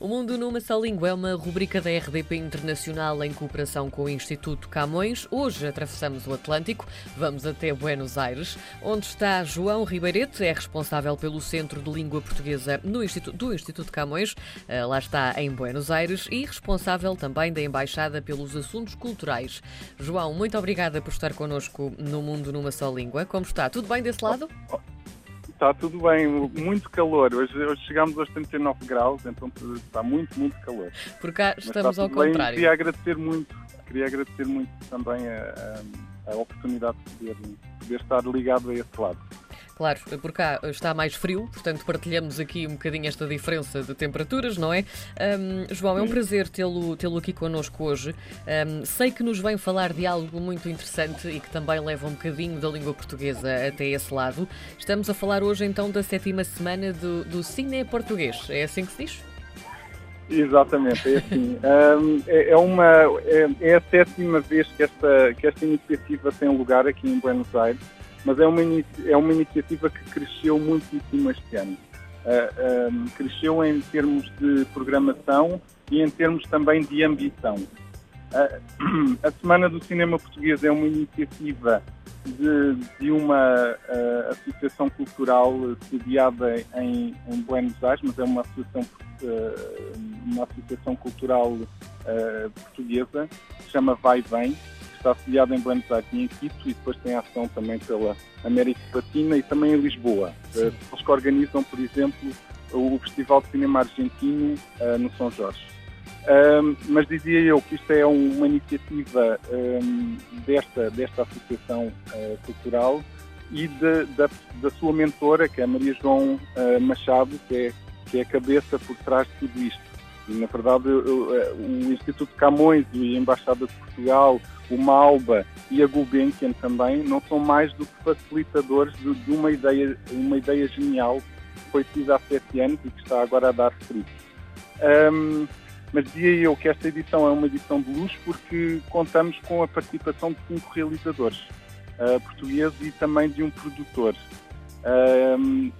O Mundo numa só língua é uma rubrica da RDP Internacional em cooperação com o Instituto Camões. Hoje atravessamos o Atlântico, vamos até Buenos Aires, onde está João Ribeirete, é responsável pelo Centro de Língua Portuguesa no Instituto, do Instituto Camões, eh, lá está em Buenos Aires, e responsável também da Embaixada pelos Assuntos Culturais. João, muito obrigada por estar connosco no Mundo numa só língua. Como está? Tudo bem desse lado? Está tudo bem, muito calor. Hoje, hoje chegámos aos 39 graus, então está muito, muito calor. Por cá estamos ao bem. contrário. Queria agradecer muito, queria agradecer muito também a, a, a oportunidade de poder, poder estar ligado a esse lado. Claro, por cá está mais frio, portanto partilhamos aqui um bocadinho esta diferença de temperaturas, não é? Um, João, é um prazer tê-lo tê aqui connosco hoje. Um, sei que nos vem falar de algo muito interessante e que também leva um bocadinho da língua portuguesa até esse lado. Estamos a falar hoje então da sétima semana do, do Cine Português, é assim que se diz? Exatamente, é assim. um, é, é, uma, é, é, a sétima vez que esta, que esta iniciativa tem lugar aqui em Buenos Aires mas é uma, é uma iniciativa que cresceu muitíssimo este ano. Uh, cresceu em termos de programação e em termos também de ambição. Uh, a Semana do Cinema Português é uma iniciativa de, de uma uh, associação cultural sediada em, em, Buenos Aires, mas é uma associação, uma associação cultural portuguesa, que se chama Vai Vem, está sediado em Buenos Aires e em Quito e depois tem ação também pela América Latina e também em Lisboa. Sim. Eles que organizam, por exemplo, o Festival de Cinema Argentino uh, no São Jorge. Um, mas dizia eu que isto é uma iniciativa um, desta, desta associação uh, cultural e de, da, da, sua mentora, que é a Maria João uh, Machado, que é, que é a cabeça por trás de tudo isto. E, na verdade, eu, o Instituto Camões e a Embaixada de Portugal, o Malba e a Gulbenkian também não são mais do que facilitadores de, de, uma, ideia, uma ideia genial que foi tida há sete anos e que está agora a dar frutos. Um, mas dizia eu que esta edição é uma edição de luxo porque contamos com a participação de cinco realizadores uh, portugueses e também de um produtor.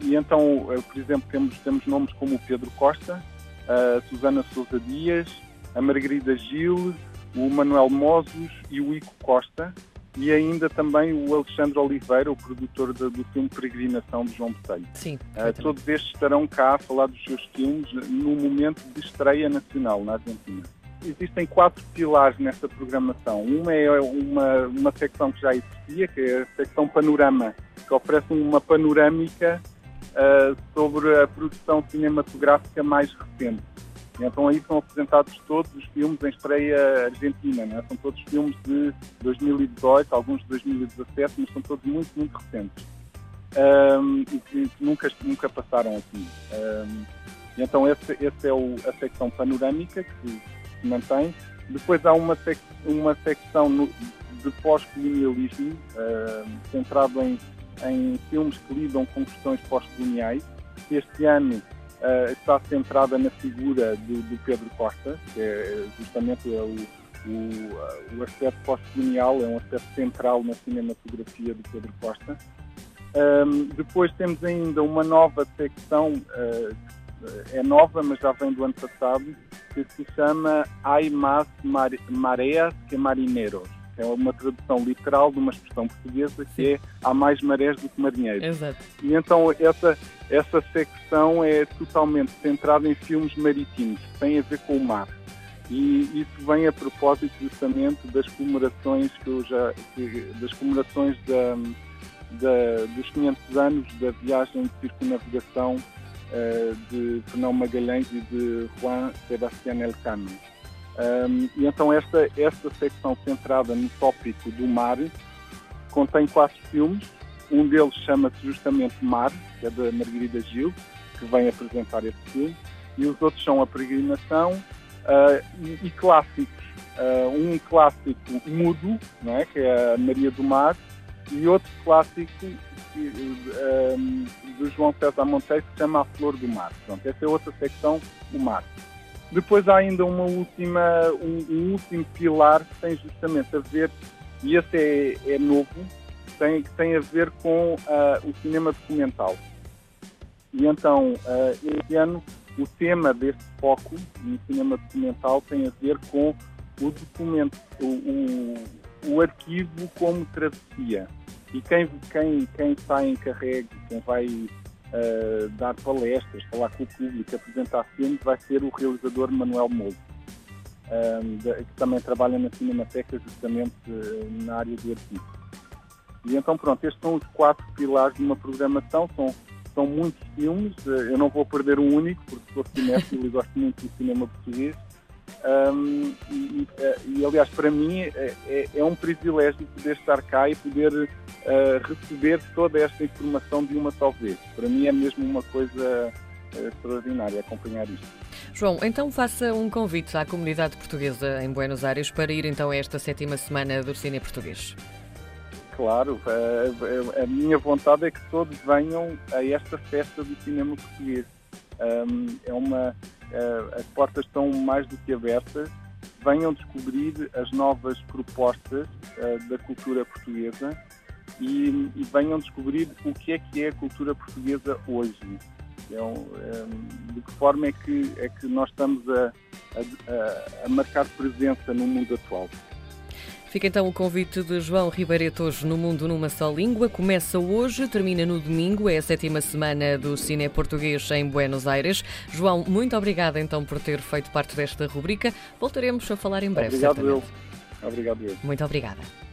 E então, uh, por exemplo, temos, temos nomes como o Pedro Costa, a Susana Sousa Dias, a Margarida Gil, o Manuel Mozos e o Ico Costa, e ainda também o Alexandre Oliveira, o produtor do, do filme Peregrinação de João Botelho. Sim. Uh, todos estes estarão cá a falar dos seus filmes no momento de estreia nacional na Argentina. Existem quatro pilares nesta programação. Uma é uma, uma secção que já existia, que é a secção Panorama, que oferece uma panorâmica uh, sobre a produção cinematográfica mais recente. Então aí são apresentados todos os filmes em estreia argentina, né? são todos filmes de 2018, alguns de 2017, mas são todos muito, muito recentes. Um, e que, nunca, nunca passaram aqui. Um, então esse é o, a secção panorâmica que se mantém. Depois há uma, sec, uma secção no, de pós-colonialismo, uh, centrado em, em filmes que lidam com questões pós-coloniais. Este ano uh, está centrada na figura do, do, Pedro Costa, que é justamente o, o, o aspecto pós-colonial, é um aspecto central na cinematografia do Pedro Costa. Um, depois temos ainda uma nova secção, uh, é nova, mas já vem do ano passado, que se chama Hay Más Mareas que Marineros é uma tradução literal de uma expressão portuguesa que é há mais marés do que marinheiros. Exato. E então essa, essa secção é totalmente centrada em filmes marítimos, que têm a ver com o mar. E isso vem a propósito justamente das comemorações que eu já das comemorações da, da, dos 500 anos da viagem de circunnavigação uh, de Fernão Magalhães e de Juan Sebastián Elcano. Um, e então esta, esta secção centrada no tópico do mar contém quatro filmes. Um deles chama-se justamente Mar, que é da Margarida Gil, que vem apresentar este filme. E os outros são A Peregrinação uh, e, e, clássicos. Uh, um clássico mudo, não é? que é a Maria do Mar, e outro clássico um, do João César Monteiro que se chama A Flor do Mar. Pronto, essa é outra secção, o mar. Depois há ainda uma última, um, um, último pilar que tem justamente a ver, e esse é, é novo, tem, que tem a ver com uh, o cinema documental. E então, uh, este ano o tema deste foco no cinema documental tem a ver com o documento, o, o, o arquivo como travessia. E quem, quem, quem está encarregue, quem vai uh, dar palestras, falar com o público, apresentar filmes, vai ser o realizador Manuel Mouro, um, que também trabalha na Cinemateca justamente uh, na área do arquivo. E então, pronto, estes são os quatro pilares de uma programação, são, são muitos filmes, uh, eu não vou perder um único, porque sou cinéfilo e gosto muito do cinema português, um, e, e, aliás, para mim é, é, é, um privilégio poder estar cá e poder uh, receber toda esta informação de uma só vez. Para mim é mesmo uma coisa uh, extraordinária acompanhar isto. João, então faça um convite à comunidade portuguesa em Buenos Aires para ir então a esta sétima semana do Cine Português. Claro, a, a, a minha vontade é que todos venham a esta festa do cinema português. Um, é uma uh, as portas estão mais do que abertas. Venham descobrir as novas propostas uh, da cultura portuguesa e, e, venham descobrir o que é que é a cultura portuguesa hoje. Então, um, de que forma é que, é que nós estamos a, a, a marcar presença no mundo atual. Fica então o convite de João Ribeireto hoje no Mundo numa só língua. Começa hoje, termina no domingo, é a sétima semana do Cine Português em Buenos Aires. João, muito obrigada então por ter feito parte desta rubrica. Voltaremos a falar em breve. Obrigado, certamente. eu. Obrigado, eu. Muito obrigada.